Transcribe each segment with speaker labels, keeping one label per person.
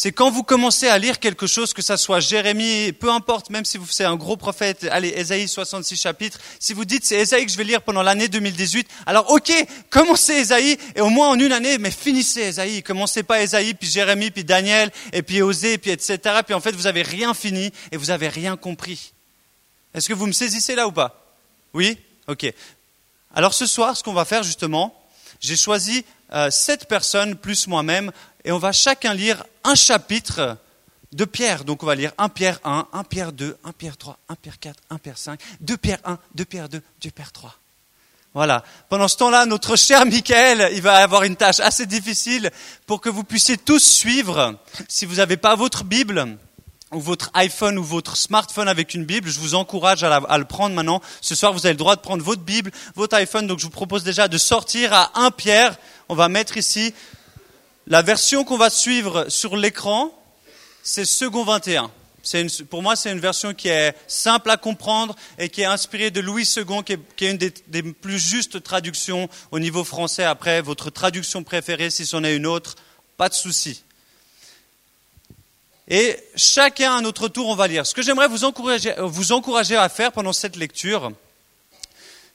Speaker 1: c'est quand vous commencez à lire quelque chose, que ça soit Jérémie, peu importe, même si vous c'est un gros prophète, allez, Ésaïe 66 chapitres, si vous dites c'est Ésaïe que je vais lire pendant l'année 2018, alors ok, commencez Ésaïe, et au moins en une année, mais finissez Ésaïe. Commencez pas Ésaïe, puis Jérémie, puis Daniel, et puis Osée, puis etc. Puis en fait, vous avez rien fini, et vous avez rien compris. Est-ce que vous me saisissez là ou pas? Oui? Ok. Alors ce soir, ce qu'on va faire justement, j'ai choisi euh, sept personnes plus moi-même et on va chacun lire un chapitre de Pierre. Donc on va lire 1 Pierre 1, 1 Pierre 2, 1 Pierre 3, 1 Pierre 4, 1 Pierre 5, 2 Pierre 1, 2 Pierre 2, 2 Pierre 3. Voilà. Pendant ce temps-là, notre cher Michael, il va avoir une tâche assez difficile pour que vous puissiez tous suivre. Si vous n'avez pas votre Bible, ou votre iPhone ou votre smartphone avec une Bible, je vous encourage à, à, le prendre maintenant. Ce soir, vous avez le droit de prendre votre Bible, votre iPhone. Donc, je vous propose déjà de sortir à 1 Pierre. On va mettre ici la version qu'on va suivre sur l'écran, c'est Second 21. Une, pour moi, c'est une version qui est simple à comprendre et qui est inspirée de Louis II, qui est, une des, plus justes traductions au niveau français. Après, votre traduction préférée, si c'en est une autre, pas de souci. Et chacun à notre tour, on va lire. Ce que j'aimerais vous encourager à faire pendant cette lecture,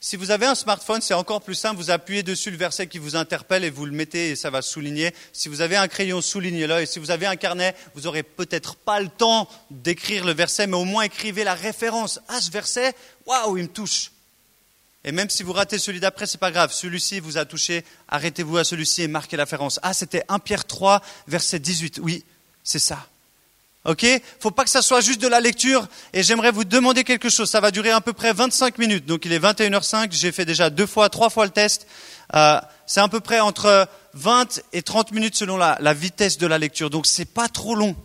Speaker 1: si vous avez un smartphone, c'est encore plus simple. Vous appuyez dessus le verset qui vous interpelle et vous le mettez et ça va souligner. Si vous avez un crayon, soulignez-le. Et si vous avez un carnet, vous n'aurez peut-être pas le temps d'écrire le verset, mais au moins écrivez la référence. Ah, ce verset, waouh, il me touche. Et même si vous ratez celui d'après, c'est pas grave. Celui-ci vous a touché. Arrêtez-vous à celui-ci et marquez la référence. Ah, c'était 1 Pierre 3, verset 18. Oui, c'est ça. Ok? Faut pas que ça soit juste de la lecture. Et j'aimerais vous demander quelque chose. Ça va durer à peu près 25 minutes. Donc il est 21h05. J'ai fait déjà deux fois, trois fois le test. Euh, c'est à peu près entre 20 et 30 minutes selon la, vitesse de la lecture. Donc c'est pas trop long.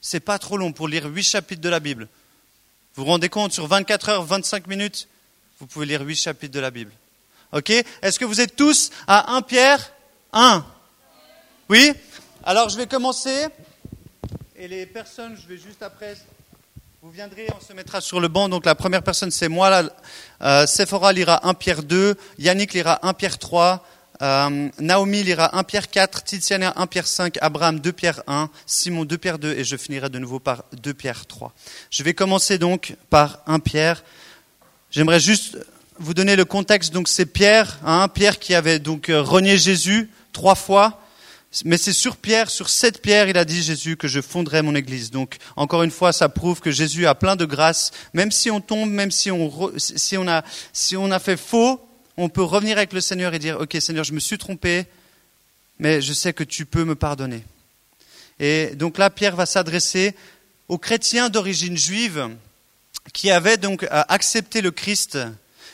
Speaker 1: C'est pas trop long pour lire huit chapitres de la Bible. Vous vous rendez compte Sur 24 heures, 25 minutes, vous pouvez lire huit chapitres de la Bible. Ok? Est-ce que vous êtes tous à 1 Pierre? 1 Oui? Alors je vais commencer. Et les personnes, je vais juste après, vous viendrez, on se mettra sur le banc. Donc la première personne, c'est moi. Là. Euh, Sephora lira 1 Pierre 2, Yannick lira 1 Pierre 3, euh, Naomi lira 1 Pierre 4, Tiziana 1 Pierre 5, Abraham 2 Pierre 1, Simon 2 Pierre 2 et je finirai de nouveau par 2 Pierre 3. Je vais commencer donc par 1 Pierre. J'aimerais juste vous donner le contexte. Donc c'est Pierre, hein, Pierre qui avait donc euh, renié Jésus trois fois. Mais c'est sur Pierre, sur cette pierre, il a dit Jésus que je fonderai mon église. Donc, encore une fois, ça prouve que Jésus a plein de grâce. Même si on tombe, même si on, a, si on a fait faux, on peut revenir avec le Seigneur et dire, OK, Seigneur, je me suis trompé, mais je sais que tu peux me pardonner. Et donc là, Pierre va s'adresser aux chrétiens d'origine juive qui avaient donc accepté le Christ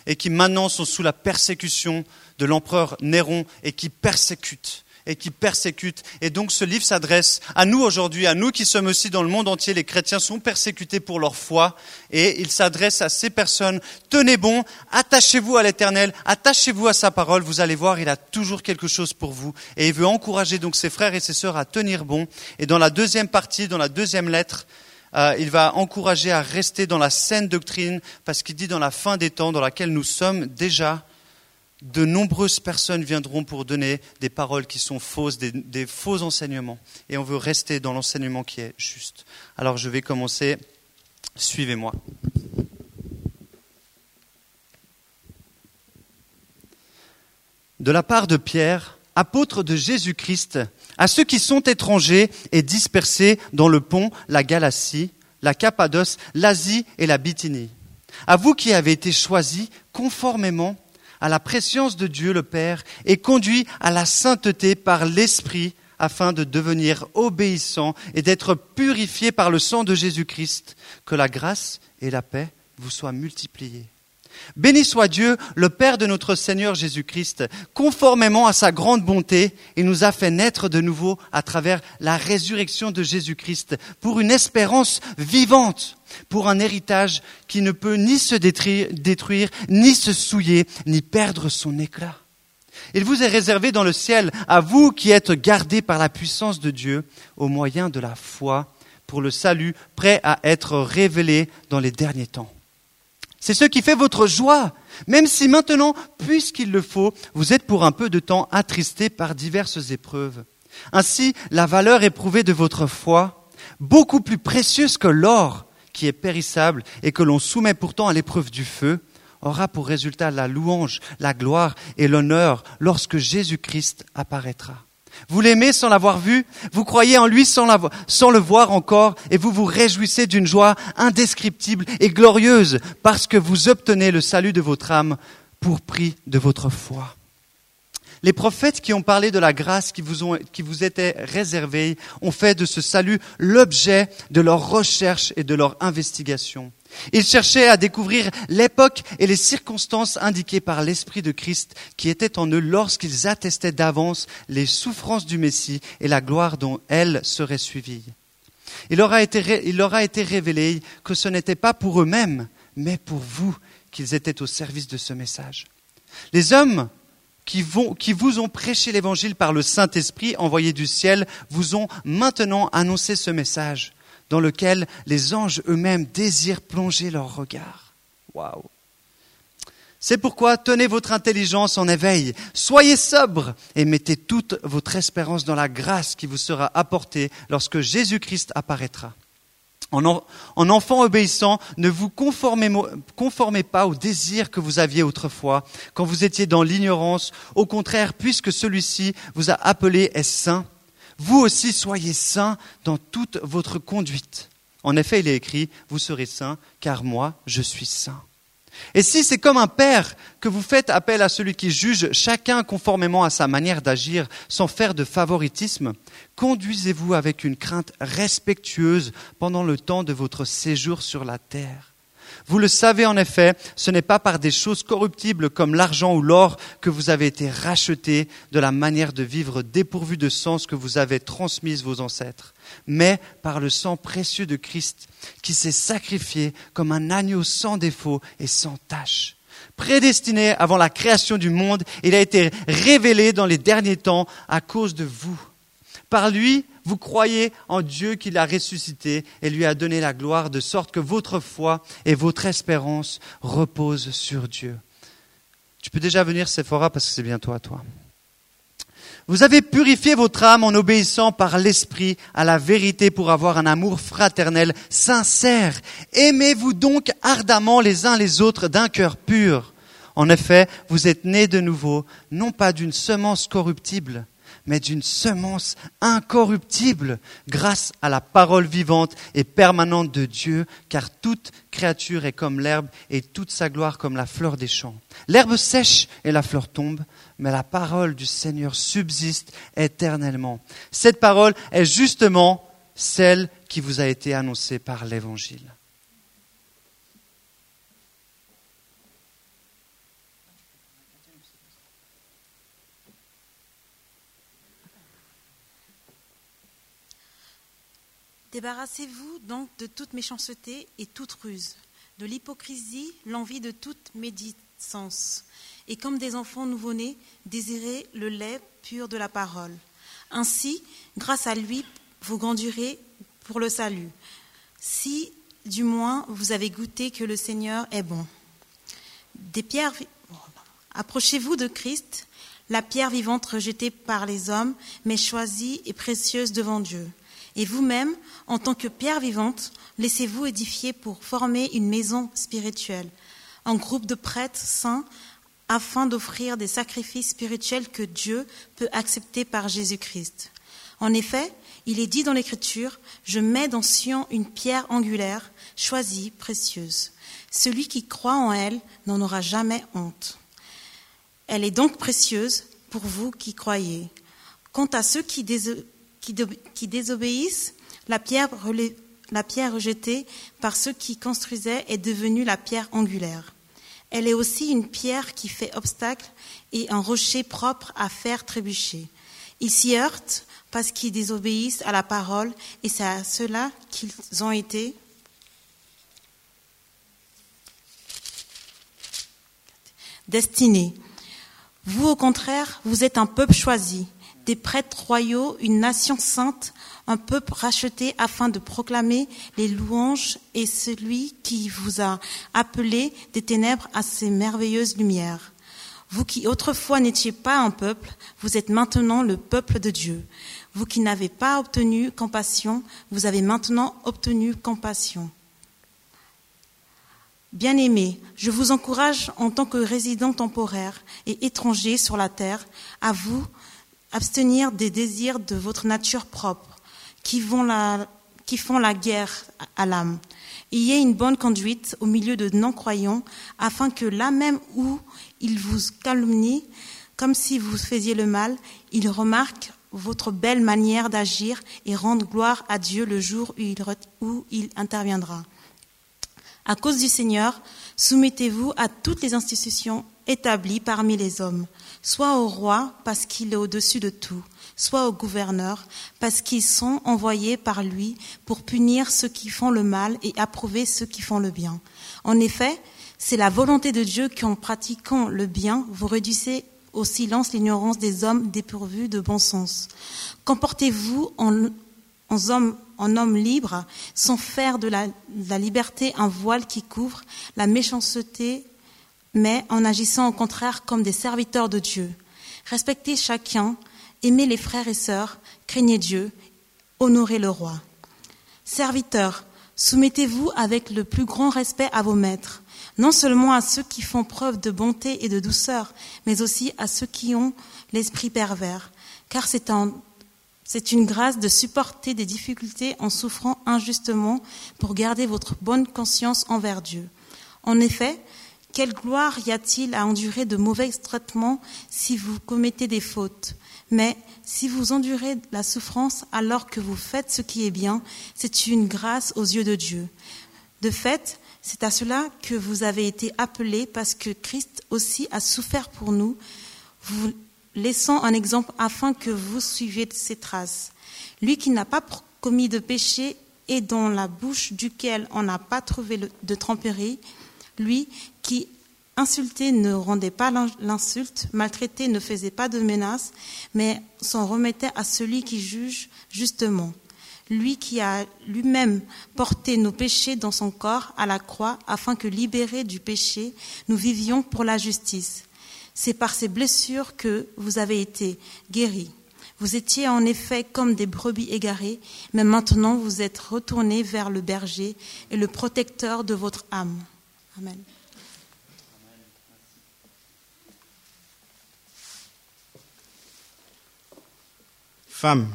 Speaker 1: et qui maintenant sont sous la persécution de l'empereur Néron et qui persécutent et qui persécutent. Et donc ce livre s'adresse à nous aujourd'hui, à nous qui sommes aussi dans le monde entier. Les chrétiens sont persécutés pour leur foi et il s'adresse à ces personnes. Tenez bon, attachez-vous à l'éternel, attachez-vous à sa parole. Vous allez voir, il a toujours quelque chose pour vous. Et il veut encourager donc ses frères et ses sœurs à tenir bon. Et dans la deuxième partie, dans la deuxième lettre, euh, il va encourager à rester dans la saine doctrine parce qu'il dit dans la fin des temps dans laquelle nous sommes déjà, de nombreuses personnes viendront pour donner des paroles qui sont fausses, des, faux enseignements. Et on veut rester dans l'enseignement qui est juste. Alors je vais commencer. Suivez-moi. De la part de Pierre, apôtre de Jésus-Christ, à ceux qui sont étrangers et dispersés dans le pont, la Galatie, la Cappadoce, l'Asie et la Bithynie. À vous qui avez été choisis conformément à la préscience de Dieu le Père et conduit à la sainteté par l'Esprit afin de devenir obéissant et d'être purifié par le sang de Jésus-Christ. Que la grâce et la paix vous soient multipliées. Béni soit Dieu, le Père de notre Seigneur Jésus-Christ, conformément à sa grande bonté, il nous a fait naître de nouveau à travers la résurrection de Jésus-Christ pour une espérance vivante, pour un héritage qui ne peut ni se détruire, ni se souiller, ni perdre son éclat. Il vous est réservé dans le ciel, à vous qui êtes gardés par la puissance de Dieu, au moyen de la foi, pour le salut, prêt à être révélé dans les derniers temps. C'est ce qui fait votre joie, même si maintenant, puisqu'il le faut, vous êtes pour un peu de temps attristés par diverses épreuves, Ainsi, la valeur éprouvée de votre foi, beaucoup plus précieuse que l'or qui est périssable et que l'on soumet pourtant à l'épreuve du feu, aura pour résultat la louange, la gloire et l'honneur lorsque Jésus-Christ apparaîtra. Vous l'aimez sans l'avoir vu, vous croyez en lui sans, le voir encore, et vous vous réjouissez d'une joie indescriptible et glorieuse parce que vous obtenez le salut de votre âme pour prix de votre foi. Les prophètes qui ont parlé de la grâce qui vous, qui vous était réservée ont fait de ce salut l'objet de leur recherche et de leur investigation. Ils cherchaient à découvrir l'époque et les circonstances indiquées par l'Esprit de Christ qui était en eux lorsqu'ils attestaient d'avance les souffrances du Messie et la gloire dont elles seraient suivies. Il leur a été, révélé que ce n'était pas pour eux-mêmes, mais pour vous qu'ils étaient au service de ce message. Les hommes qui vous ont prêché l'évangile par le Saint-Esprit envoyé du ciel vous ont maintenant annoncé ce message dans lequel les anges eux-mêmes désirent plonger leur regard. Waouh! C'est pourquoi tenez votre intelligence en éveil, soyez sobre et mettez toute votre espérance dans la grâce qui vous sera apportée lorsque Jésus-Christ apparaîtra. En, enfant obéissant, ne vous conformez, pas au désir que vous aviez autrefois, quand vous étiez dans l'ignorance. Au contraire, puisque celui-ci vous a appelé est saint, vous aussi soyez saints dans toute votre conduite. En effet, il est écrit, vous serez saints, car moi, je suis saint. Et si c'est comme un père que vous faites appel à celui qui juge chacun conformément à sa manière d'agir sans faire de favoritisme, conduisez-vous avec une crainte respectueuse pendant le temps de votre séjour sur la terre. Vous le savez en effet, ce n'est pas par des choses corruptibles comme l'argent ou l'or que vous avez été rachetés de la manière de vivre dépourvue de sens que vous avez transmise vos ancêtres, mais par le sang précieux de Christ qui s'est sacrifié comme un agneau sans défaut et sans tache. Prédestiné avant la création du monde, il a été révélé dans les derniers temps à cause de vous. Par lui, vous croyez en Dieu qui l'a ressuscité et lui a donné la gloire, de sorte que votre foi et votre espérance reposent sur Dieu. Tu peux déjà venir, Sephora, parce que c'est bientôt à toi. Vous avez purifié votre âme en obéissant par l'Esprit à la vérité pour avoir un amour fraternel sincère. Aimez-vous donc ardemment les uns les autres d'un cœur pur. En effet, vous êtes nés de nouveau, non pas d'une semence corruptible, mais d'une semence incorruptible grâce à la parole vivante et permanente de Dieu, car toute créature est comme l'herbe et toute sa gloire comme la fleur des champs. L'herbe sèche et la fleur tombe, mais la parole du Seigneur subsiste éternellement. Cette parole est justement celle qui vous a été annoncée par l'Évangile.
Speaker 2: Débarrassez-vous donc de toute méchanceté et toute ruse, de l'hypocrisie, l'envie de toute médisance. Et comme des enfants nouveau-nés, désirez le lait pur de la parole. Ainsi, grâce à lui, vous grandirez pour le salut. Si, du moins, vous avez goûté que le Seigneur est bon. Des pierres, approchez-vous de Christ, la pierre vivante rejetée par les hommes, mais choisie et précieuse devant Dieu. Et vous-même, en tant que pierre vivante, laissez-vous édifier pour former une maison spirituelle, un groupe de prêtres saints, afin d'offrir des sacrifices spirituels que Dieu peut accepter par Jésus-Christ. En effet, il est dit dans l'Écriture, Je mets dans Sion une pierre angulaire, choisie, précieuse. Celui qui croit en elle n'en aura jamais honte. Elle est donc précieuse pour vous qui croyez. Quant à ceux qui, qui, désobéissent, la pierre, la pierre rejetée par ceux qui construisaient est devenue la pierre angulaire. Elle est aussi une pierre qui fait obstacle et un rocher propre à faire trébucher. Ils s'y heurtent parce qu'ils désobéissent à la parole et c'est à cela qu'ils ont été destinés. Vous, au contraire, vous êtes un peuple choisi, des prêtres royaux, une nation sainte, un peuple racheté afin de proclamer les louanges et celui qui vous a appelé des ténèbres à ses merveilleuses lumières. Vous qui autrefois n'étiez pas un peuple, vous êtes maintenant le peuple de Dieu. Vous qui n'avez pas obtenu compassion, vous avez maintenant obtenu compassion. Bien-aimés, je vous encourage en tant que résidents temporaires et étrangers sur la terre à vous abstenir des désirs de votre nature propre qui, font la guerre à l'âme. Ayez une bonne conduite au milieu de non-croyants afin que là même où ils vous calomnient, comme si vous faisiez le mal, ils remarquent votre belle manière d'agir et rendent gloire à Dieu le jour où il, où il interviendra. À cause du Seigneur, soumettez-vous à toutes les institutions établies parmi les hommes, soit au roi parce qu'il est au-dessus de tout, soit aux gouverneurs parce qu'ils sont envoyés par lui pour punir ceux qui font le mal et approuver ceux qui font le bien. En effet, c'est la volonté de Dieu qu'en pratiquant le bien, vous réduisez au silence l'ignorance des hommes dépourvus de bon sens. Comportez-vous en, en hommes en homme libre, sans faire de la, liberté un voile qui couvre la méchanceté, mais en agissant au contraire comme des serviteurs de Dieu. Respectez chacun, aimez les frères et sœurs, craignez Dieu, honorez le roi. Serviteurs, soumettez-vous avec le plus grand respect à vos maîtres, non seulement à ceux qui font preuve de bonté et de douceur, mais aussi à ceux qui ont l'esprit pervers, car c'est c'est une grâce de supporter des difficultés en souffrant injustement pour garder votre bonne conscience envers Dieu. En effet, quelle gloire y a-t-il à endurer de mauvais traitements si vous commettez des fautes? Mais si vous endurez la souffrance alors que vous faites ce qui est bien, c'est une grâce aux yeux de Dieu. De fait, c'est à cela que vous avez été appelés parce que Christ aussi a souffert pour nous. Vous laissant un exemple afin que vous suiviez ses traces. Lui qui n'a pas commis de péché et dans la bouche duquel on n'a pas trouvé de tromperie, lui qui insulté ne rendait pas l'insulte, maltraité ne faisait pas de menaces, mais s'en remettait à celui qui juge justement. Lui qui a lui-même porté nos péchés dans son corps à la croix, afin que libérés du péché, nous vivions pour la justice. C'est par ces blessures que vous avez été guéris. Vous étiez en effet comme des brebis égarées, mais maintenant vous êtes retournés vers le berger et le protecteur de votre âme. Amen.
Speaker 3: Femme,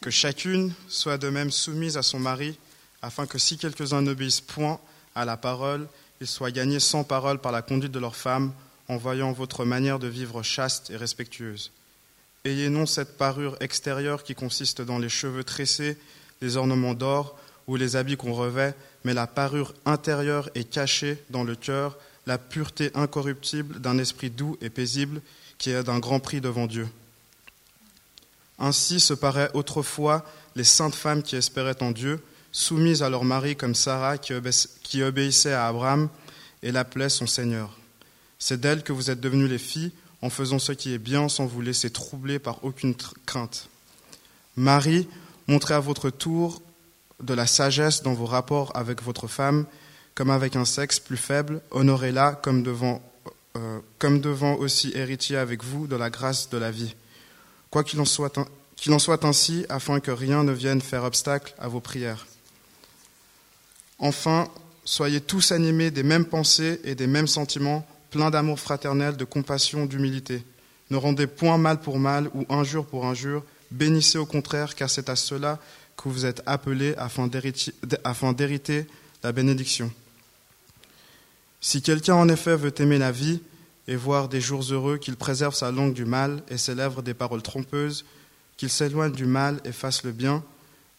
Speaker 3: que chacune soit de même soumise à son mari, afin que si quelques-uns n'obéissent point à la parole, ils soient gagnés sans parole par la conduite de leur femme en voyant votre manière de vivre chaste et respectueuse. Ayez non cette parure extérieure qui consiste dans les cheveux tressés, les ornements d'or ou les habits qu'on revêt, mais la parure intérieure et cachée dans le cœur, la pureté incorruptible d'un esprit doux et paisible qui est d'un grand prix devant Dieu. Ainsi se paraît autrefois les saintes femmes qui espéraient en Dieu, soumises à leur mari comme Sarah qui obéissait à Abraham et l'appelait son Seigneur. C'est d'elle que vous êtes devenus les filles en faisant ce qui est bien sans vous laisser troubler par aucune crainte. Marie, montrez à votre tour de la sagesse dans vos rapports avec votre femme, comme avec un sexe plus faible, honorez-la comme euh, comme devant aussi héritier avec vous de la grâce de la vie. Quoi qu'il en, soit, qu'il en soit ainsi, afin que rien ne vienne faire obstacle à vos prières. Enfin, soyez tous animés des mêmes pensées et des mêmes sentiments plein d'amour fraternel, de compassion, d'humilité. Ne rendez point mal pour mal ou injure pour injure, bénissez au contraire, car c'est à cela que vous êtes appelés afin d'hériter la bénédiction. Si quelqu'un en effet veut aimer la vie et voir des jours heureux, qu'il préserve sa langue du mal et ses lèvres des paroles trompeuses, qu'il s'éloigne du mal et fasse le bien,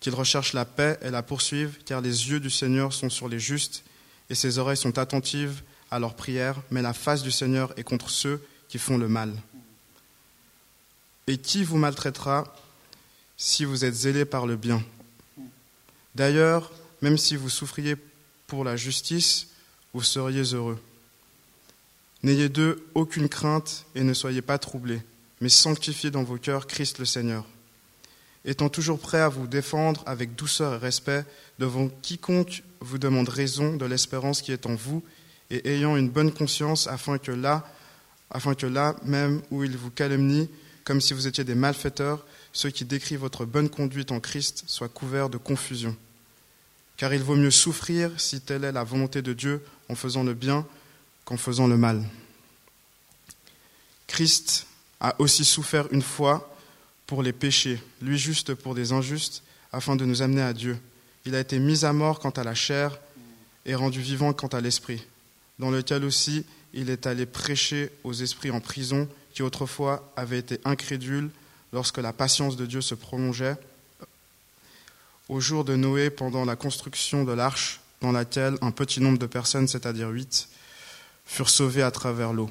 Speaker 3: qu'il recherche la paix et la poursuive, car les yeux du Seigneur sont sur les justes et ses oreilles sont attentives à leurs prières, mais la face du Seigneur est contre ceux qui font le mal. Et qui vous maltraitera si vous êtes zélés par le bien? D'ailleurs, même si vous souffriez pour la justice, vous seriez heureux. N'ayez d'eux aucune crainte et ne soyez pas troublés, mais sanctifiez dans vos cœurs Christ le Seigneur. Étant toujours prêt à vous défendre avec douceur et respect devant quiconque vous demande raison de l'espérance qui est en vous et ayant une bonne conscience afin que là, même où il vous calomnie, comme si vous étiez des malfaiteurs, ceux qui décrivent votre bonne conduite en Christ soient couverts de confusion. Car il vaut mieux souffrir, si telle est la volonté de Dieu, en faisant le bien qu'en faisant le mal. Christ a aussi souffert une fois pour les péchés, lui juste pour des injustes, afin de nous amener à Dieu. Il a été mis à mort quant à la chair et rendu vivant quant à l'esprit, dans lequel aussi il est allé prêcher aux esprits en prison qui autrefois avaient été incrédules lorsque la patience de Dieu se prolongeait, au jour de Noé pendant la construction de l'arche dans laquelle un petit nombre de personnes, c'est-à-dire huit, furent sauvées à travers l'eau.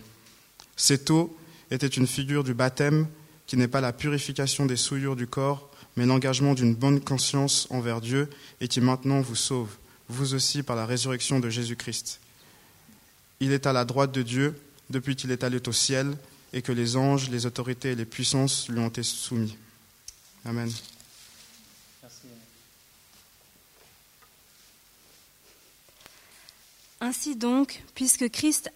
Speaker 3: Cette eau était une figure du baptême qui n'est pas la purification des souillures du corps, mais l'engagement d'une bonne conscience envers Dieu et qui maintenant vous sauve, vous aussi par la résurrection de Jésus-Christ. Il est à la droite de Dieu depuis qu'il est allé au ciel et que les anges, les autorités et les puissances lui ont été soumis. Amen.
Speaker 4: Ainsi donc, puisque Christ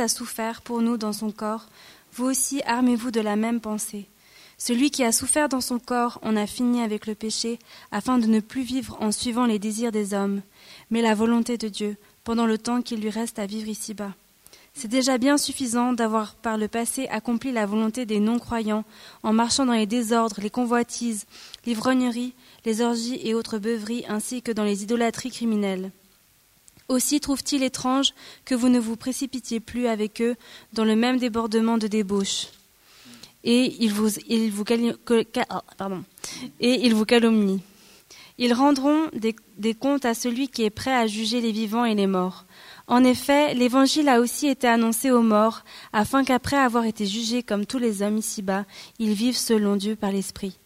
Speaker 4: a souffert pour nous dans son corps, vous aussi armez-vous de la même pensée. Celui qui a souffert dans son corps en a fini avec le péché, afin de ne plus vivre en suivant les désirs des hommes, mais la volonté de Dieu, pendant le temps qu'il lui reste à vivre ici-bas. C'est déjà bien suffisant d'avoir par le passé accompli la volonté des non-croyants en marchant dans les désordres, les convoitises, l'ivrognerie, les orgies et autres beuveries, ainsi que dans les idolâtries criminelles. Aussi trouve-t-il étrange que vous ne vous précipitiez plus avec eux dans le même débordement de débauche. Et ils vous, ah, calomnient. Ils rendront des comptes à celui qui est prêt à juger les vivants et les morts. En effet, l'Évangile a aussi été annoncé aux morts, afin qu'après avoir été jugés comme tous les hommes ici-bas, ils vivent selon Dieu par l'Esprit.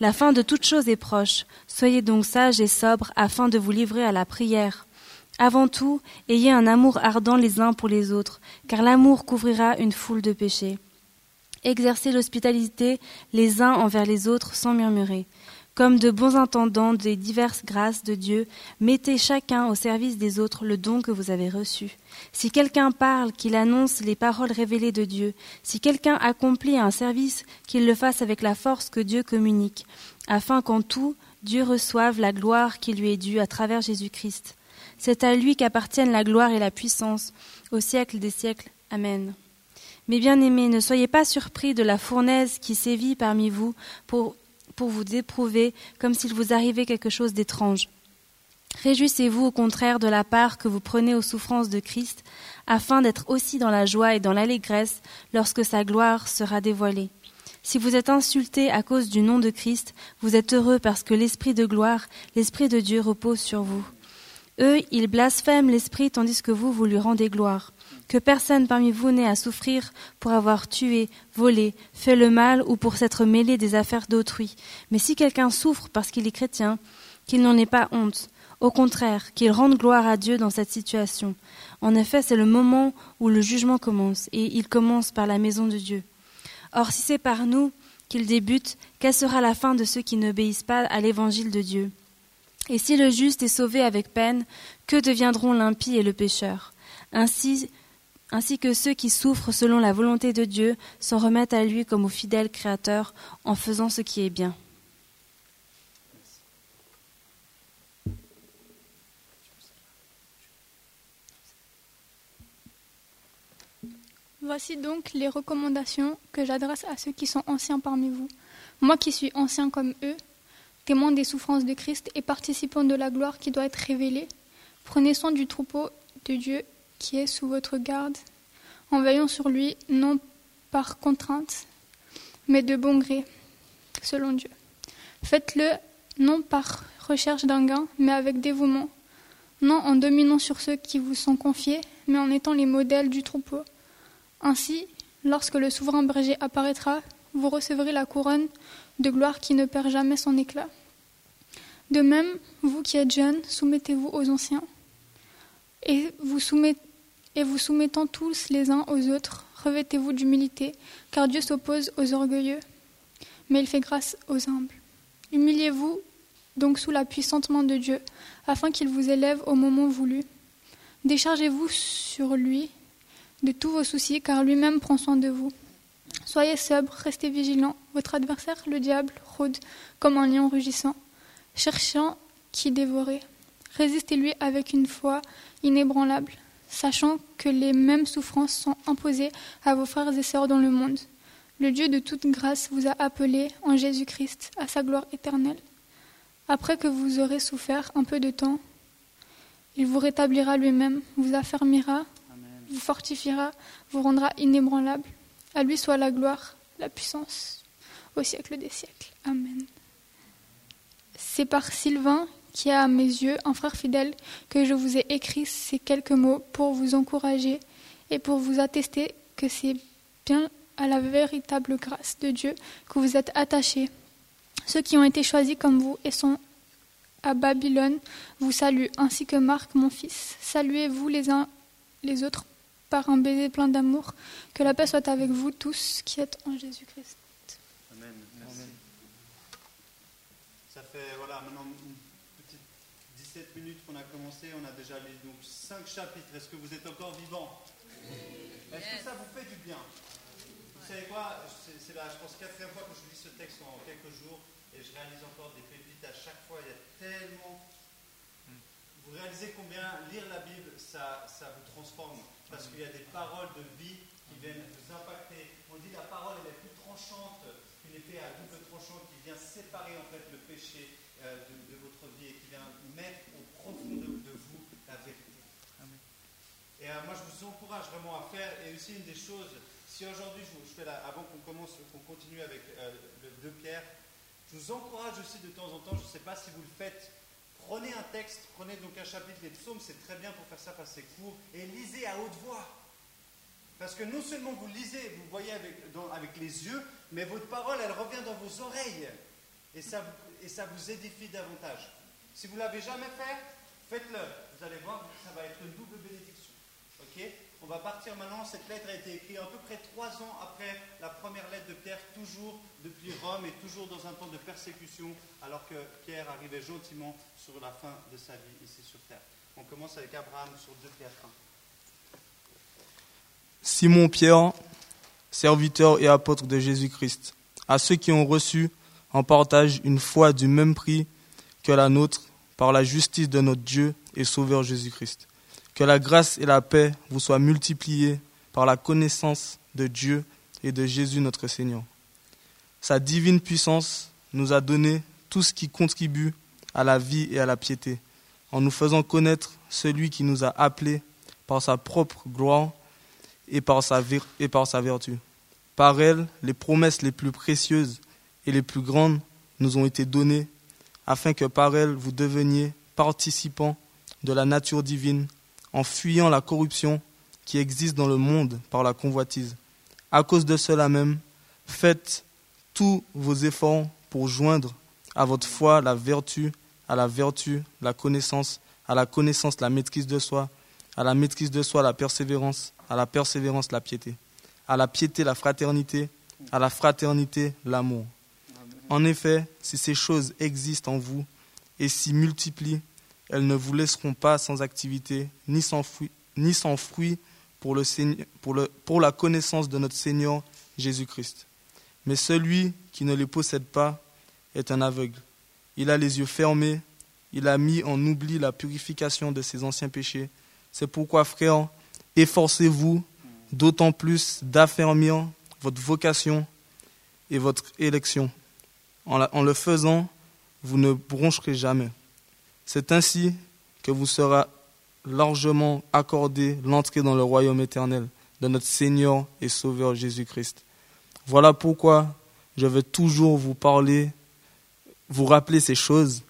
Speaker 4: La fin de toute chose est proche. Soyez donc sages et sobres, afin de vous livrer à la prière. Avant tout, ayez un amour ardent les uns pour les autres, car l'amour couvrira une foule de péchés. Exercez l'hospitalité les uns envers les autres sans murmurer. Comme de bons intendants des diverses grâces de Dieu, mettez chacun au service des autres le don que vous avez reçu. Si quelqu'un parle, qu'il annonce les paroles révélées de Dieu. Si quelqu'un accomplit un service, qu'il le fasse avec la force que Dieu communique, afin qu'en tout, Dieu reçoive la gloire qui lui est due à travers Jésus-Christ. C'est à lui qu'appartiennent la gloire et la puissance, au siècle des siècles. Amen. Mes bien-aimés, ne soyez pas surpris de la fournaise qui sévit parmi vous pour pour vous éprouver comme s'il vous arrivait quelque chose d'étrange. Réjouissez-vous au contraire de la part que vous prenez aux souffrances de Christ, afin d'être aussi dans la joie et dans l'allégresse lorsque sa gloire sera dévoilée. Si vous êtes insulté à cause du nom de Christ, vous êtes heureux parce que l'Esprit de gloire, l'Esprit de Dieu repose sur vous. Eux, ils blasphèment l'Esprit tandis que vous, vous lui rendez gloire que personne parmi vous n'ait à souffrir pour avoir tué, volé, fait le mal ou pour s'être mêlé des affaires d'autrui. Mais si quelqu'un souffre parce qu'il est chrétien, qu'il n'en ait pas honte. Au contraire, qu'il rende gloire à Dieu dans cette situation. En effet, c'est le moment où le jugement commence, et il commence par la maison de Dieu. Or, si c'est par nous qu'il débute, quelle sera la fin de ceux qui n'obéissent pas à l'évangile de Dieu? Et si le juste est sauvé avec peine, que deviendront l'impie et le pécheur? Ainsi, ainsi que ceux qui souffrent selon la volonté de Dieu s'en remettent à lui comme au fidèle Créateur en faisant ce qui est bien.
Speaker 5: Voici donc les recommandations que j'adresse à ceux qui sont anciens parmi vous. Moi qui suis ancien comme eux, témoin des souffrances de Christ et participant de la gloire qui doit être révélée, prenez soin du troupeau de Dieu qui est sous votre garde, en veillant sur lui, non par contrainte, mais de bon gré, selon Dieu. Faites-le non par recherche d'un gain, mais avec dévouement, non en dominant sur ceux qui vous sont confiés, mais en étant les modèles du troupeau. Ainsi, lorsque le souverain berger apparaîtra, vous recevrez la couronne de gloire qui ne perd jamais son éclat. De même, vous qui êtes jeunes, soumettez-vous aux anciens, et vous et vous soumettant tous les uns aux autres, revêtez-vous d'humilité, car Dieu s'oppose aux orgueilleux, mais il fait grâce aux humbles. Humiliez-vous donc sous la puissante main de Dieu, afin qu'il vous élève au moment voulu. Déchargez-vous sur lui de tous vos soucis, car lui-même prend soin de vous. Soyez sobre, restez vigilants. Votre adversaire, le diable, rôde comme un lion rugissant, cherchant qui dévorer. Résistez-lui avec une foi inébranlable, sachant que les mêmes souffrances sont imposées à vos frères et sœurs dans le monde. Le Dieu de toute grâce vous a appelé en Jésus-Christ à sa gloire éternelle. Après que vous aurez souffert un peu de temps, il vous rétablira lui-même, vous affermira, vous fortifiera, vous rendra inébranlable. À lui soit la gloire, la puissance, au siècle des siècles. Amen. C'est par Sylvain, qui est à mes yeux un frère fidèle, que je vous ai écrit ces quelques mots pour vous encourager et pour vous attester que c'est bien à la véritable grâce de Dieu que vous êtes attachés. Ceux qui ont été choisis comme vous et sont à Babylone vous saluent, ainsi que Marc, mon fils. Saluez-vous les uns les autres par un baiser plein d'amour. Que la paix soit avec vous tous qui êtes en Jésus-Christ.
Speaker 1: Amen. Merci. Ça fait voilà, maintenant une petite 17 minutes qu'on a commencé. On a déjà lu donc 5 chapitres. Est-ce que vous êtes encore vivant? Est-ce que ça vous fait du bien? Vous savez quoi? C'est la, je pense, quatrième fois que je lis ce texte en quelques jours et je réalise encore des pépites à chaque fois. Il y a tellement. Vous réalisez combien lire la Bible, ça, ça vous transforme? Parce qu'il y a des paroles de vie qui viennent vous impacter. On dit la parole elle est plus tranchante qu'une épée à double tranchant qui vient séparer en fait le péché euh, de, de, votre vie et qui vient mettre au profond de, de vous la vérité. Amen. Et euh, moi je vous encourage vraiment à faire. Et aussi une des choses, si aujourd'hui je, je, fais la, avant qu'on commence, qu'on continue avec euh, le 2 Pierre, je vous encourage aussi de temps en temps, je ne sais pas si vous le faites, Prenez un texte, prenez donc un chapitre, les psaumes, c'est très bien pour faire ça parce que c'est court, et lisez à haute voix. Parce que non seulement vous lisez, vous voyez avec, les yeux, mais votre parole, elle revient dans vos oreilles. Et ça, et ça vous édifie davantage. Si vous ne l'avez jamais fait, faites-le. Vous allez voir, ça va être une double bénédiction. Ok? On va partir maintenant. Cette lettre a été écrite à peu près trois ans après la première lettre de Pierre, toujours depuis Rome et toujours dans un temps de persécution, alors que Pierre arrivait gentiment sur la fin de sa vie ici sur terre. On commence avec Abraham sur 2 Pierre 1.
Speaker 6: Simon Pierre, serviteur et apôtre de Jésus-Christ, à ceux qui ont reçu en partage une foi du même prix que la nôtre par la justice de notre Dieu et Sauveur Jésus-Christ. Que la grâce et la paix vous soient multipliées par la connaissance de Dieu et de Jésus notre Seigneur. Sa divine puissance nous a donné tout ce qui contribue à la vie et à la piété, en nous faisant connaître celui qui nous a appelés par sa propre gloire et par sa, vertu. Par elle, les promesses les plus précieuses et les plus grandes nous ont été données, afin que par elles vous deveniez participants de la nature divine, en fuyant la corruption qui existe dans le monde par la convoitise. À cause de cela même, faites tous vos efforts pour joindre à votre foi la vertu, à la vertu la connaissance, à la connaissance la maîtrise de soi, à la maîtrise de soi la persévérance, à la persévérance la piété, à la piété la fraternité, à la fraternité l'amour. En effet, si ces choses existent en vous et s'y multiplient, elles ne vous laisseront pas sans activité ni sans fruit, ni sans fruit pour, pour, la connaissance de notre Seigneur Jésus-Christ. Mais celui qui ne les possède pas est un aveugle. Il a les yeux fermés, il a mis en oubli la purification de ses anciens péchés. C'est pourquoi, frères, efforcez-vous d'autant plus d'affermir votre vocation et votre élection. En, le faisant, vous ne broncherez jamais. C'est ainsi que vous sera largement accordé l'entrée dans le royaume éternel de notre Seigneur et Sauveur Jésus-Christ. Voilà pourquoi je veux toujours vous parler, vous rappeler ces choses,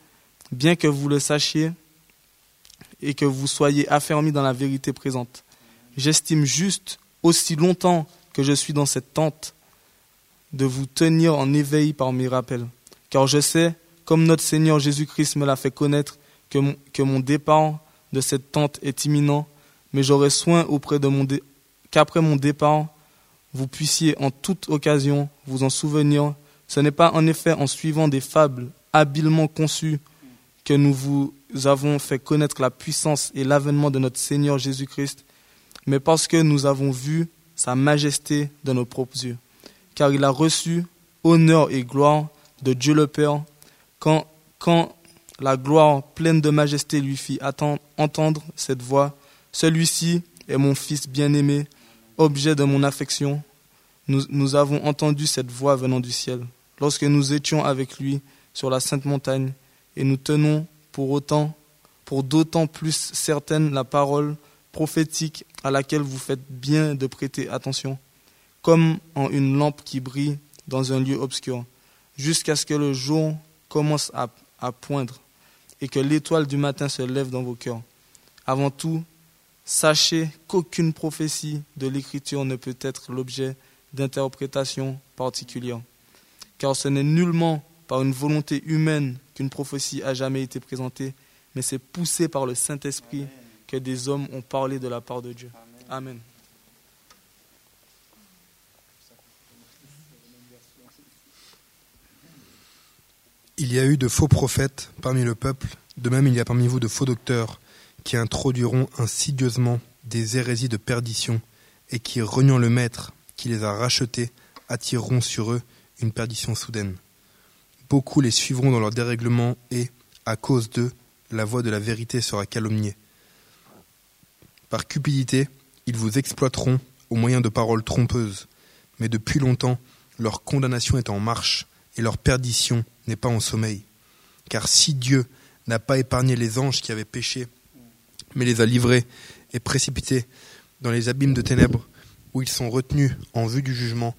Speaker 6: bien que vous le sachiez et que vous soyez affermis dans la vérité présente. J'estime juste, aussi longtemps que je suis dans cette tente, de vous tenir en éveil par mes rappels. Car je sais, comme notre Seigneur Jésus-Christ me l'a fait connaître, que mon, départ de cette tente est imminent, mais j'aurai soin auprès de mon qu'après mon départ, vous puissiez en toute occasion vous en souvenir. Ce n'est pas en effet en suivant des fables habilement conçues que nous vous avons fait connaître la puissance et l'avènement de notre Seigneur Jésus-Christ, mais parce que nous avons vu sa majesté de nos propres yeux. car il a reçu honneur et gloire de Dieu le Père quand, quand la gloire pleine de majesté lui fit entendre cette voix. Celui-ci est mon Fils bien-aimé, objet de mon affection. Nous, nous avons entendu cette voix venant du ciel lorsque nous étions avec lui sur la sainte montagne, et nous tenons pour autant, pour d'autant plus certaine la parole prophétique à laquelle vous faites bien de prêter attention, comme en une lampe qui brille dans un lieu obscur, jusqu'à ce que le jour commence à, à poindre et que l'étoile du matin se lève dans vos cœurs. Avant tout, sachez qu'aucune prophétie de l'Écriture ne peut être l'objet d'interprétation particulière, car ce n'est nullement par une volonté humaine qu'une prophétie a jamais été présentée, mais c'est poussé par le Saint-Esprit que des hommes ont parlé de la part de Dieu. Amen.
Speaker 7: Il y a eu de faux prophètes parmi le peuple, de même il y a parmi vous de faux docteurs qui introduiront insidieusement des hérésies de perdition et qui, reniant le Maître qui les a rachetés, attireront sur eux une perdition soudaine. Beaucoup les suivront dans leur dérèglement et, à cause d'eux, la voix de la vérité sera calomniée. Par cupidité, ils vous exploiteront au moyen de paroles trompeuses, mais depuis longtemps, leur condamnation est en marche et leur perdition n'est pas en sommeil. Car si Dieu n'a pas épargné les anges qui avaient péché, mais les a livrés et précipités dans les abîmes de ténèbres où ils sont retenus en vue du jugement,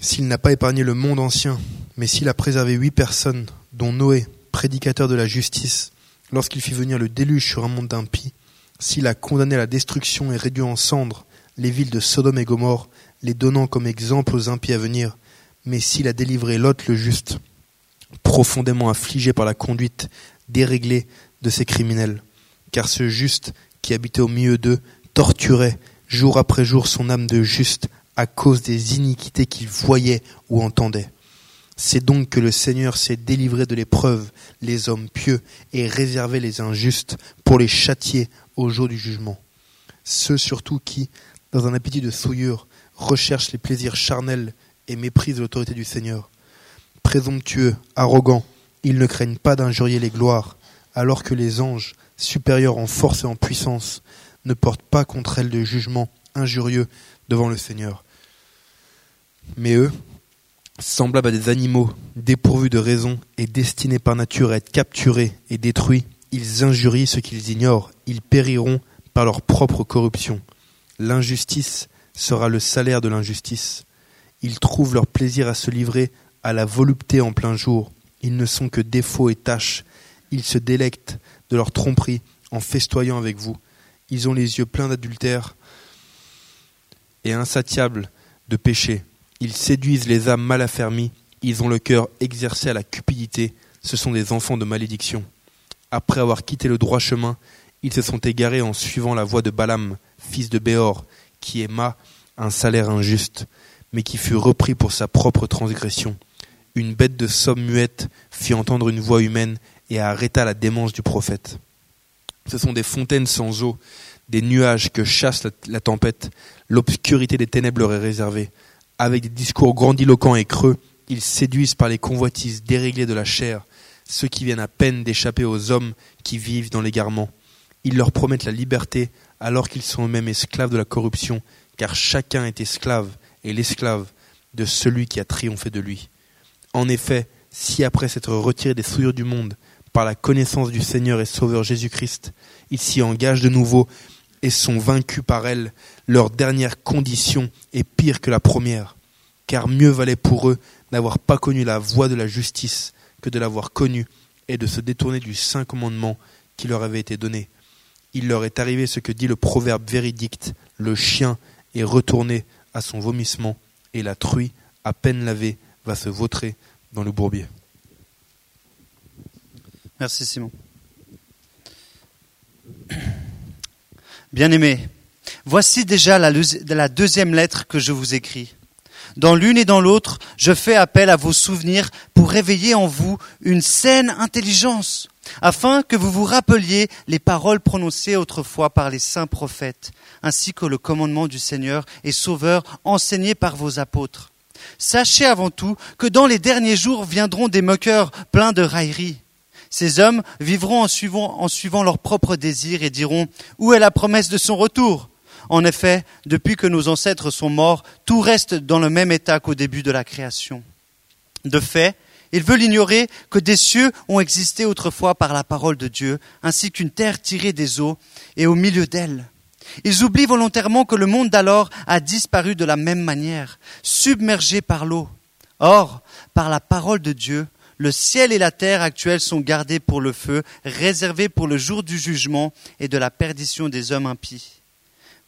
Speaker 7: s'il n'a pas épargné le monde ancien, mais s'il a préservé huit personnes, dont Noé, prédicateur de la justice, lorsqu'il fit venir le déluge sur un monde d'impies, s'il a condamné à la destruction et réduit en cendres les villes de Sodome et Gomorre, les donnant comme exemple aux impies à venir, mais s'il a délivré Lot le juste, profondément affligé par la conduite déréglée de ces criminels, car ce juste qui habitait au milieu d'eux torturait jour après jour son âme de juste à cause des iniquités qu'il voyait ou entendait. C'est donc que le Seigneur s'est délivré de l'épreuve les hommes pieux et réservé les injustes pour les châtier au jour du jugement. Ceux surtout qui, dans un appétit de souillure, recherchent les plaisirs charnels et méprisent l'autorité du Seigneur. Présomptueux, arrogants, ils ne craignent pas d'injurier les gloires, alors que les anges, supérieurs en force et en puissance, ne portent pas contre elles de jugement injurieux devant le Seigneur. Mais eux, semblables à des animaux dépourvus de raison et destinés par nature à être capturés et détruits, ils injurient ce qu'ils ignorent, ils périront par leur propre corruption. L'injustice sera le salaire de l'injustice. Ils trouvent leur plaisir à se livrer à la volupté en plein jour. Ils ne sont que défauts et tâches. Ils se délectent de leur tromperie en festoyant avec vous. Ils ont les yeux pleins d'adultère et insatiables de péché. Ils séduisent les âmes mal affermies. Ils ont le cœur exercé à la cupidité. Ce sont des enfants de malédiction après avoir quitté le droit chemin, ils se sont égarés en suivant la voie de Balaam, fils de Béor, qui aima un salaire injuste, mais qui fut repris pour sa propre transgression. Une bête de somme muette fit entendre une voix humaine et arrêta la démence du prophète. Ce sont des fontaines sans eau, des nuages que chasse la, tempête, l'obscurité des ténèbres leur est réservée. Avec des discours grandiloquents et creux, ils séduisent par les convoitises déréglées de la chair, ceux qui viennent à peine d'échapper aux hommes qui vivent dans l'égarement. Ils leur promettent la liberté alors qu'ils sont eux-mêmes esclaves de la corruption, car chacun est esclave et l'esclave de celui qui a triomphé de lui. En effet, si après s'être retirés des souillures du monde, par la connaissance du Seigneur et Sauveur Jésus-Christ, ils s'y engagent de nouveau et sont vaincus par elle, leur dernière condition est pire que la première, car mieux valait pour eux n'avoir pas connu la voie de la justice que de l'avoir connu et de se détourner du saint commandement qui leur avait été donné. Il leur est arrivé ce que dit le proverbe véridique le chien est retourné à son vomissement, et la truie, à peine lavée, va se vautrer dans le bourbier.
Speaker 1: Merci Simon. Bien-aimés, voici déjà la, la deuxième lettre que je vous écris. Dans l'une et dans l'autre, je fais appel à vos souvenirs pour réveiller en vous une saine intelligence, afin que vous vous rappeliez les paroles prononcées autrefois par les saints prophètes, ainsi que le commandement du Seigneur et Sauveur enseigné par vos apôtres. Sachez avant tout que dans les derniers jours viendront des moqueurs pleins de railleries. Ces hommes vivront en suivant, en suivant leurs propres désirs et diront Où est la promesse de son retour? En effet, depuis que nos ancêtres sont morts, tout reste dans le même état qu'au début de la création. De fait, ils veulent ignorer que des cieux ont existé autrefois par la parole de Dieu, ainsi qu'une terre tirée des eaux et au milieu d'elle. Ils oublient volontairement que le monde d'alors a disparu de la même manière, submergé par l'eau. Or, par la parole de Dieu, le ciel et la terre actuels sont gardés pour le feu, réservés pour le jour du jugement et de la perdition des hommes impies.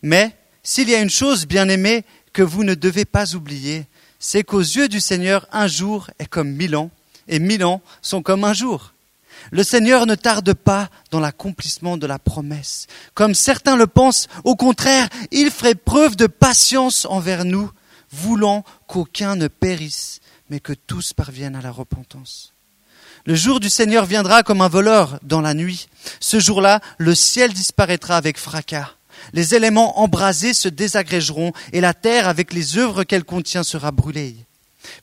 Speaker 1: Mais s'il y a une chose, bien aimée, que vous ne devez pas oublier, c'est qu'aux yeux du Seigneur, un jour est comme mille ans, et mille ans sont comme un jour. Le Seigneur ne tarde pas dans l'accomplissement de la promesse. Comme certains le pensent, au contraire, il ferait preuve de patience envers nous, voulant qu'aucun ne périsse, mais que tous parviennent à la repentance. Le jour du Seigneur viendra comme un voleur dans la nuit. Ce jour-là, le ciel disparaîtra avec fracas. Les éléments embrasés se désagrégeront et la terre avec les œuvres qu'elle contient sera brûlée.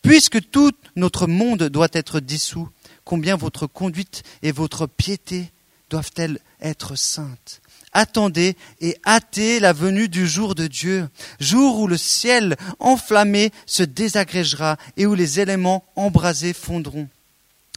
Speaker 1: Puisque tout notre monde doit être dissous, combien votre conduite et votre piété doivent-elles être saintes? Attendez et hâtez la venue du jour de Dieu, jour où le ciel enflammé se désagrégera et où les éléments embrasés fondront.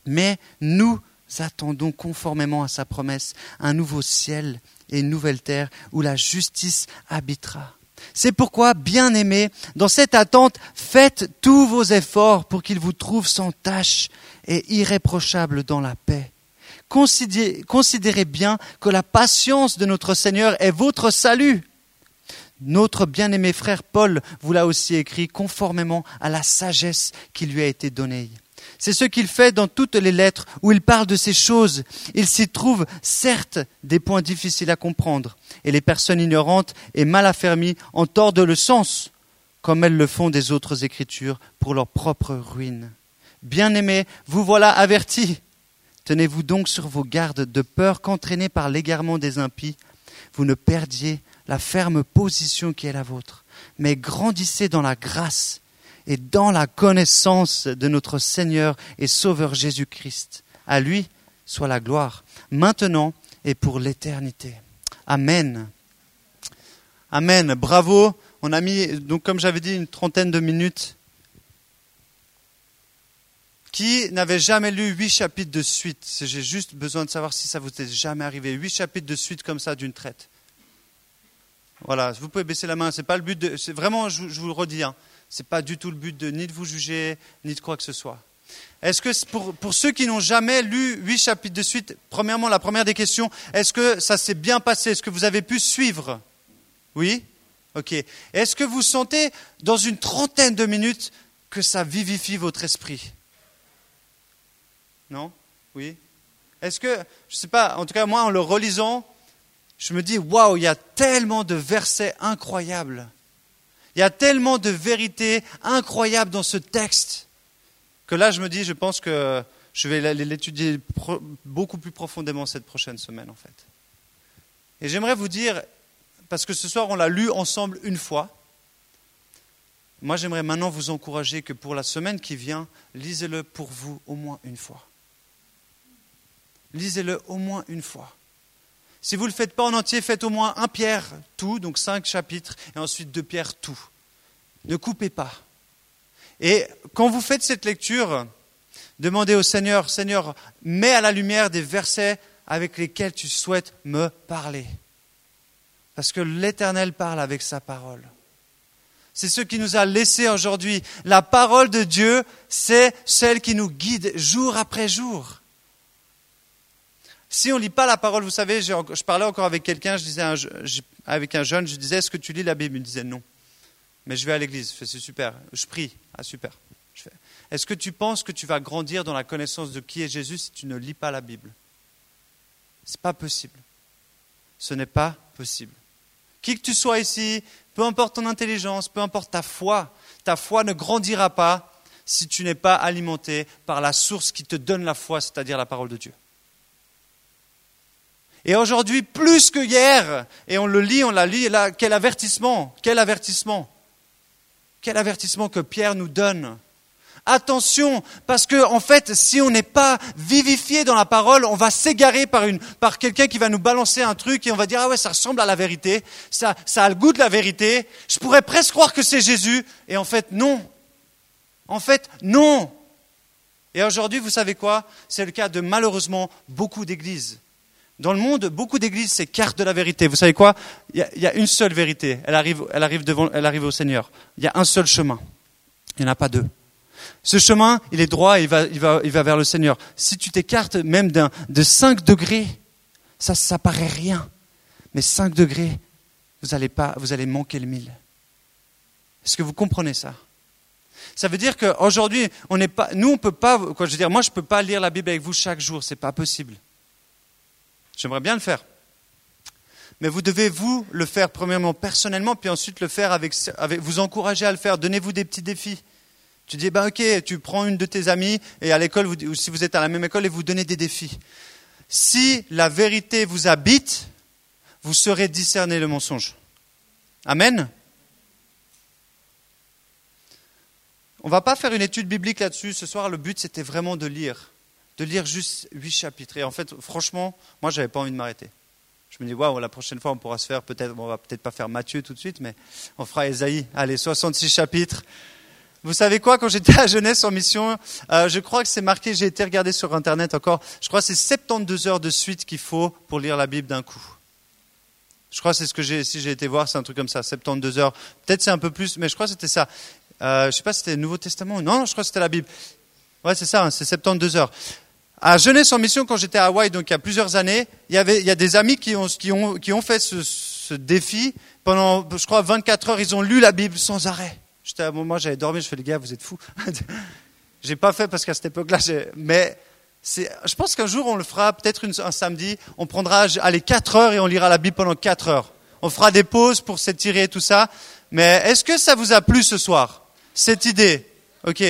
Speaker 1: Mais nous attendons conformément à sa promesse un nouveau ciel et une nouvelle terre où la justice habitera. C'est pourquoi, bien-aimés, dans cette attente, faites tous vos efforts pour qu'il vous trouve sans tache et irréprochable dans la paix. Considérez bien que la patience de notre Seigneur est votre salut. Notre bien-aimé frère Paul vous l'a aussi écrit conformément à la sagesse qui lui a été donnée. C'est ce qu'il fait dans toutes les lettres où il parle de ces choses. Il s'y trouve certes des points difficiles à comprendre, et les personnes ignorantes et mal affermies en tordent le sens, comme elles le font des autres écritures, pour leur propre ruine. Bien-aimés, vous voilà avertis. Tenez-vous donc sur vos gardes de peur qu'entraînés par l'égarement des impies, vous ne perdiez la ferme position qui est la vôtre, mais grandissez dans la grâce et dans la connaissance de notre Seigneur et Sauveur Jésus-Christ. À lui soit la gloire, maintenant et pour l'éternité. Amen. Amen. Bravo. On a mis, donc comme j'avais dit, une trentaine de minutes. Qui n'avait jamais lu huit chapitres de suite? J'ai juste besoin de savoir si ça vous est jamais arrivé. Huit chapitres de suite comme ça d'une traite. Voilà, vous pouvez baisser la main. C'est pas le but vraiment, je, vous le redis. Hein. Ce n'est pas du tout le but de ni de vous juger, ni de quoi que ce soit. Est-ce que pour, pour, ceux qui n'ont jamais lu huit chapitres de suite, premièrement, la première des questions, est-ce que ça s'est bien passé? Est-ce que vous avez pu suivre? Oui? Ok. Est-ce que vous sentez dans une trentaine de minutes que ça vivifie votre esprit? Non? Oui? Est-ce que, je ne sais pas, en tout cas moi en le relisant, je me dis, waouh, il y a tellement de versets incroyables. Il y a tellement de vérités incroyables dans ce texte que là, je me dis, je pense que je vais l'étudier beaucoup plus profondément cette prochaine semaine, en fait. Et j'aimerais vous dire, parce que ce soir, on l'a lu ensemble une fois. Moi, j'aimerais maintenant vous encourager que pour la semaine qui vient, lisez-le pour vous au moins une fois. Lisez-le au moins une fois. Si vous ne le faites pas en entier, faites au moins un Pierre tout, donc cinq chapitres, et ensuite deux Pierre tout. Ne coupez pas. Et quand vous faites cette lecture, demandez au Seigneur, Seigneur, mets à la lumière des versets avec lesquels tu souhaites me parler. Parce que l'Éternel parle avec sa parole. C'est ce qui nous a laissé aujourd'hui. La parole de Dieu, c'est celle qui nous guide jour après jour. Si on ne lit pas la parole, vous savez, je parlais encore avec quelqu'un, je disais avec un jeune, je disais, est-ce que tu lis la Bible? Il disait non. Mais je vais à l'église, c'est super. Je prie, ah super. Est-ce que tu penses que tu vas grandir dans la connaissance de qui est Jésus si tu ne lis pas la Bible? Ce n'est pas possible. Ce n'est pas possible. Qui que tu sois ici, peu importe ton intelligence, peu importe ta foi, ta foi ne grandira pas si tu n'es pas alimenté par la source qui te donne la foi, c'est-à-dire la parole de Dieu. Et aujourd'hui, plus que hier, et on le lit, on la lit, là, quel avertissement, quel avertissement. Quel avertissement que Pierre nous donne. Attention, parce que en fait, si on n'est pas vivifié dans la parole, on va s'égarer par, quelqu'un qui va nous balancer un truc et on va dire ah ouais, ça ressemble à la vérité, ça, ça a le goût de la vérité. Je pourrais presque croire que c'est Jésus, et en fait non. En fait non. Et aujourd'hui, vous savez quoi? C'est le cas de malheureusement beaucoup d'églises. Dans le monde, beaucoup d'églises s'écartent de la vérité. Vous savez quoi? Il y, a, une seule vérité. Elle arrive, elle arrive devant, elle arrive au Seigneur. Il y a un seul chemin. Il n'y en a pas deux. Ce chemin, il est droit et il va, il va, il va vers le Seigneur. Si tu t'écartes même d'un, de 5 degrés, ça, ça paraît rien. Mais 5 degrés, vous allez, pas, vous allez manquer le mille. Est-ce que vous comprenez ça? Ça veut dire qu'aujourd'hui, on n'est pas, nous, on peut pas, quoi, je veux dire, moi, je peux pas lire la Bible avec vous chaque jour. C'est pas possible. J'aimerais bien le faire. Mais vous devez vous le faire premièrement personnellement, puis ensuite le faire avec, vous encourager à le faire. Donnez-vous des petits défis. Tu dis, ben ok, tu prends une de tes amies et à l'école, ou si vous êtes à la même école, et vous donnez des défis. Si la vérité vous habite, vous saurez discerner le mensonge. Amen. On ne va pas faire une étude biblique là-dessus. Ce soir, le but, c'était vraiment de lire. De lire juste huit chapitres. Et en fait, franchement, moi, je n'avais pas envie de m'arrêter. Je me dis, waouh, la prochaine fois, on pourra se faire peut-être, on va peut-être pas faire Matthieu tout de suite, mais on fera Esaïe. Allez, 66 chapitres. Vous savez quoi, quand j'étais à Jeunesse en mission, euh, je crois que c'est marqué, j'ai été regardé sur Internet encore, je crois que c'est 72 heures de suite qu'il faut pour lire la Bible d'un coup. Je crois que c'est ce que j'ai, si j'ai été voir, c'est un truc comme ça, 72 heures. Peut-être c'est un peu plus, mais je crois que c'était ça. Euh, je sais pas si c'était le Nouveau Testament. Non, je crois que c'était la Bible. Ouais, c'est ça, hein, c'est 72 heures. À Jeunesse en mission, quand j'étais à Hawaï, donc il y a plusieurs années, il y, avait, il y a des amis qui ont, qui ont, qui ont fait ce, ce défi. Pendant, je crois, 24 heures, ils ont lu la Bible sans arrêt. J'étais à un moment, j'avais dormi, je fais les gars, vous êtes fous. j'ai pas fait parce qu'à cette époque-là, mais je pense qu'un jour on le fera, peut-être un samedi, on prendra allez, 4 heures et on lira la Bible pendant 4 heures. On fera des pauses pour s'étirer et tout ça. Mais est-ce que ça vous a plu ce soir Cette idée? Ok.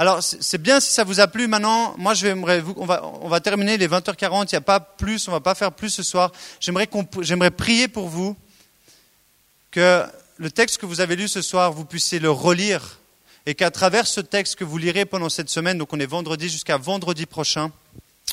Speaker 1: Alors c'est bien si ça vous a plu. Maintenant, moi je vais, on va, on va terminer les 20h40. Il n'y a pas plus, on va pas faire plus ce soir. J'aimerais, j'aimerais prier pour vous que le texte que vous avez lu ce soir, vous puissiez le relire et qu'à travers ce texte que vous lirez pendant cette semaine, donc on est vendredi jusqu'à vendredi prochain,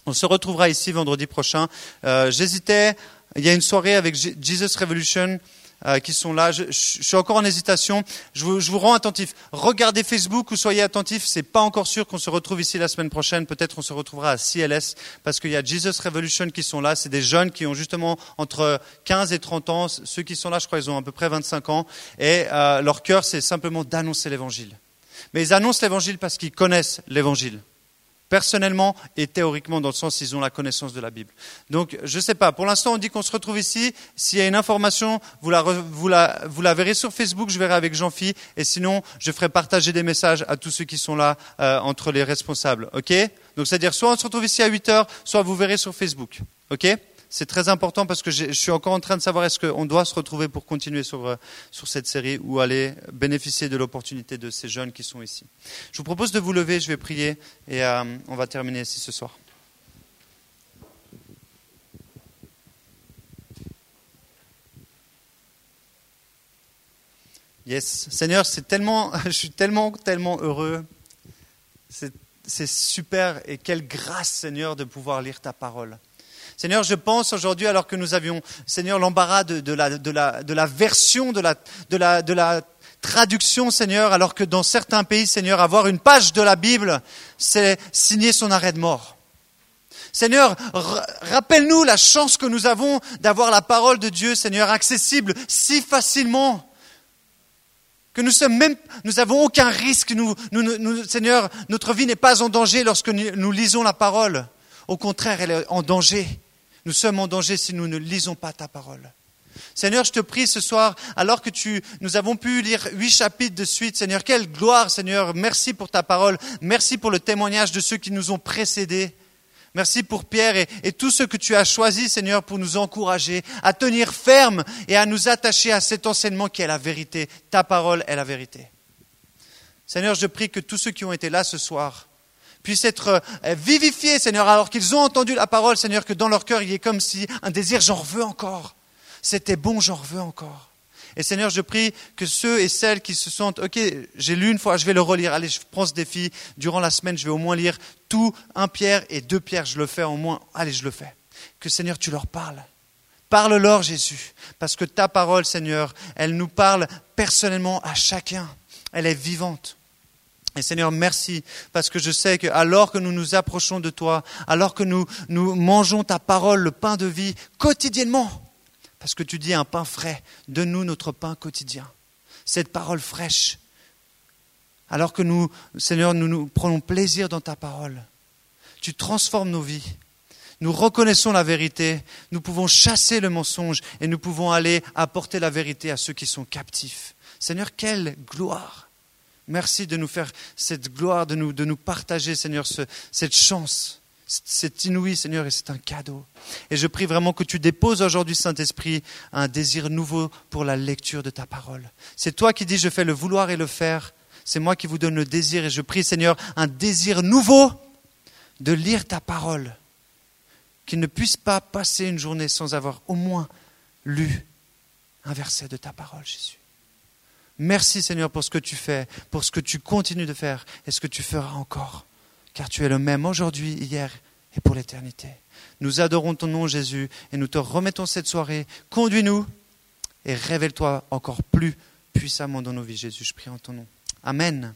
Speaker 1: on se retrouvera ici vendredi prochain. Euh, J'hésitais, il y a une soirée avec Jesus Revolution euh, qui sont là. Je, je, suis encore en hésitation. Je vous, je vous, rends attentif. Regardez Facebook ou soyez attentifs. C'est pas encore sûr qu'on se retrouve ici la semaine prochaine. Peut-être on se retrouvera à CLS parce qu'il y a Jesus Revolution qui sont là. C'est des jeunes qui ont justement entre 15 et 30 ans. Ceux qui sont là, je crois, ils ont à peu près 25 ans. Et euh, leur cœur, c'est simplement d'annoncer l'évangile. Mais ils annoncent l'évangile parce qu'ils connaissent l'évangile personnellement et théoriquement, dans le sens ils ont la connaissance de la Bible. Donc, je ne sais pas. Pour l'instant, on dit qu'on se retrouve ici. S'il y a une information, vous la, verrez sur Facebook, je verrai avec Jean-Phi. Et sinon, je ferai partager des messages à tous ceux qui sont là euh, entre les responsables. OK? Donc, c'est-à-dire, soit on se retrouve ici à 8 heures, soit vous verrez sur Facebook. OK? C'est très important parce que je suis encore en train de savoir est-ce qu'on doit se retrouver pour continuer sur, euh, sur cette série ou aller bénéficier de l'opportunité de ces jeunes qui sont ici. Je vous propose de vous lever, je vais prier et euh, on va terminer ici ce soir. Yes, Seigneur, c'est tellement, je suis tellement, tellement heureux. C'est super et quelle grâce, Seigneur, de pouvoir lire ta parole. Seigneur, je pense aujourd'hui, alors que nous avions, Seigneur, l'embarras de, la, version, de la, traduction, Seigneur, alors que dans certains pays, Seigneur, avoir une page de la Bible, c'est signer son arrêt de mort. Seigneur, rappelle-nous la chance que nous avons d'avoir la parole de Dieu, Seigneur, accessible si facilement que nous sommes même, nous avons aucun risque, nous, Seigneur, notre vie n'est pas en danger lorsque nous lisons la parole. Au contraire, elle est en danger. Nous sommes en danger si nous ne lisons pas ta parole. Seigneur, je te prie ce soir, alors que nous avons pu lire huit chapitres de suite, Seigneur, quelle gloire, Seigneur. Merci pour ta parole. Merci pour le témoignage de ceux qui nous ont précédés. Merci pour Pierre et, et tout ce que tu as choisi, Seigneur, pour nous encourager à tenir ferme et à nous attacher à cet enseignement qui est la vérité. Ta parole est la vérité. Seigneur, je prie que tous ceux qui ont été là ce soir, puissent être euh, vivifiés, Seigneur, alors qu'ils ont entendu la parole, Seigneur, que dans leur cœur, il y ait comme si un désir, j'en veux encore. C'était bon, j'en veux encore. Et Seigneur, je prie que ceux et celles qui se sentent, ok, j'ai lu une fois, je vais le relire, allez, je prends ce défi, durant la semaine, je vais au moins lire tout, un Pierre et deux Pierre, je le fais au moins, allez, je le fais. Que Seigneur, tu leur parles. Parle-leur, Jésus, parce que ta parole, Seigneur, elle nous parle personnellement à chacun. Elle est vivante. Et Seigneur, merci, parce que je sais que alors que nous nous approchons de toi, alors que nous, nous mangeons ta parole, le pain de vie, quotidiennement, parce que tu dis un pain frais, donne-nous notre pain quotidien, cette parole fraîche, alors que nous, Seigneur, nous nous prenons plaisir dans ta parole, tu transformes nos vies. Nous reconnaissons la vérité, nous pouvons chasser le mensonge et nous pouvons aller apporter la vérité à ceux qui sont captifs. Seigneur, quelle gloire Merci de nous faire cette gloire, de nous, partager, Seigneur, ce, cette chance. C'est inouï, Seigneur, et c'est un cadeau. Et je prie vraiment que tu déposes aujourd'hui, Saint-Esprit, un désir nouveau pour la lecture de ta parole. C'est toi qui dis, je fais le vouloir et le faire. C'est moi qui vous donne le désir, et je prie, Seigneur, un désir nouveau de lire ta parole. Qu'il ne puisse pas passer une journée sans avoir au moins lu un verset de ta parole, Jésus. Merci Seigneur pour ce que tu fais, pour ce que tu continues de faire et ce que tu feras encore. Car tu es le même aujourd'hui, hier et pour l'éternité. Nous adorons ton nom Jésus et nous te remettons cette soirée. Conduis-nous et révèle-toi encore plus puissamment dans nos vies Jésus. Je prie en ton nom. Amen.